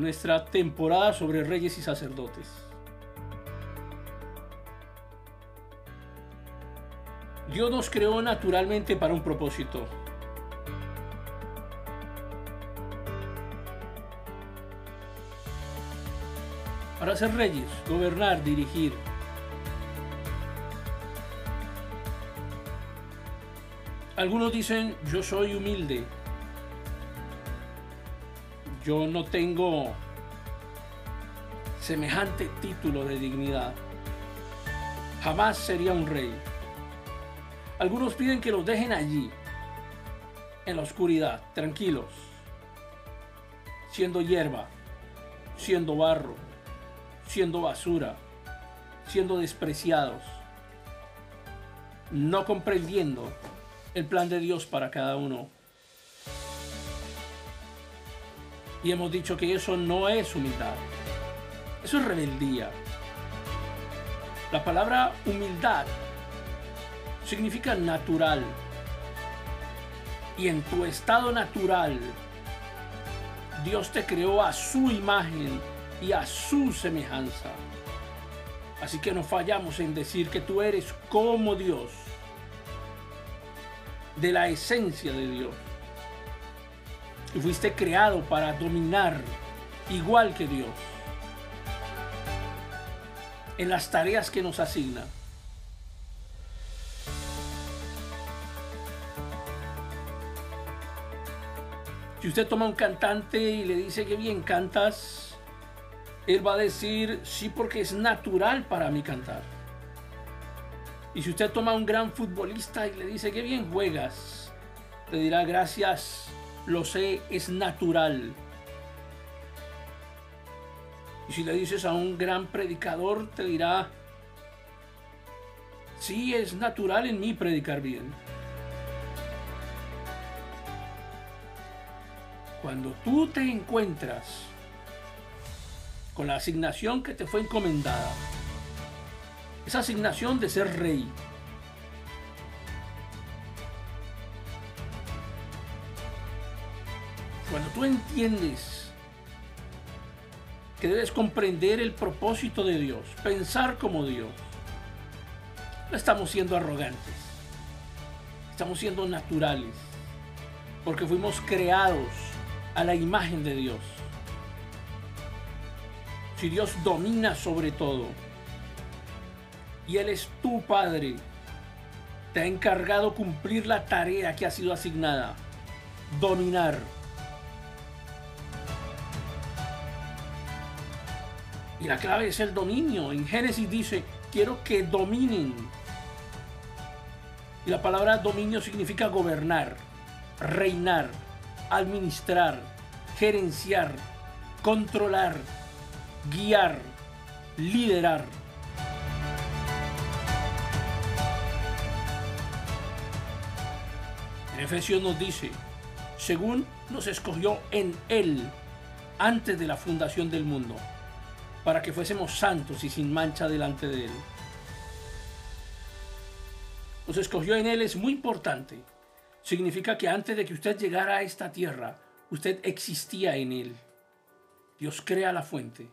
nuestra temporada sobre reyes y sacerdotes. Dios nos creó naturalmente para un propósito. Para ser reyes, gobernar, dirigir. Algunos dicen, yo soy humilde. Yo no tengo semejante título de dignidad. Jamás sería un rey. Algunos piden que los dejen allí, en la oscuridad, tranquilos, siendo hierba, siendo barro, siendo basura, siendo despreciados, no comprendiendo el plan de Dios para cada uno. Y hemos dicho que eso no es humildad, eso es rebeldía. La palabra humildad significa natural. Y en tu estado natural, Dios te creó a su imagen y a su semejanza. Así que no fallamos en decir que tú eres como Dios, de la esencia de Dios. Y fuiste creado para dominar igual que Dios en las tareas que nos asigna. Si usted toma a un cantante y le dice que bien cantas, él va a decir sí porque es natural para mí cantar. Y si usted toma a un gran futbolista y le dice que bien juegas, te dirá gracias, lo sé, es natural. Y si le dices a un gran predicador, te dirá, sí, es natural en mí predicar bien. Cuando tú te encuentras con la asignación que te fue encomendada, esa asignación de ser rey, cuando tú entiendes que debes comprender el propósito de Dios, pensar como Dios, no estamos siendo arrogantes, estamos siendo naturales, porque fuimos creados a la imagen de Dios. Si Dios domina sobre todo y Él es tu Padre, te ha encargado cumplir la tarea que ha sido asignada, dominar. Y la clave es el dominio. En Génesis dice, quiero que dominen. Y la palabra dominio significa gobernar, reinar administrar, gerenciar, controlar, guiar, liderar. En Efesios nos dice, según nos escogió en Él antes de la fundación del mundo, para que fuésemos santos y sin mancha delante de Él. Nos escogió en Él es muy importante significa que antes de que usted llegara a esta tierra, usted existía en él. Dios crea la fuente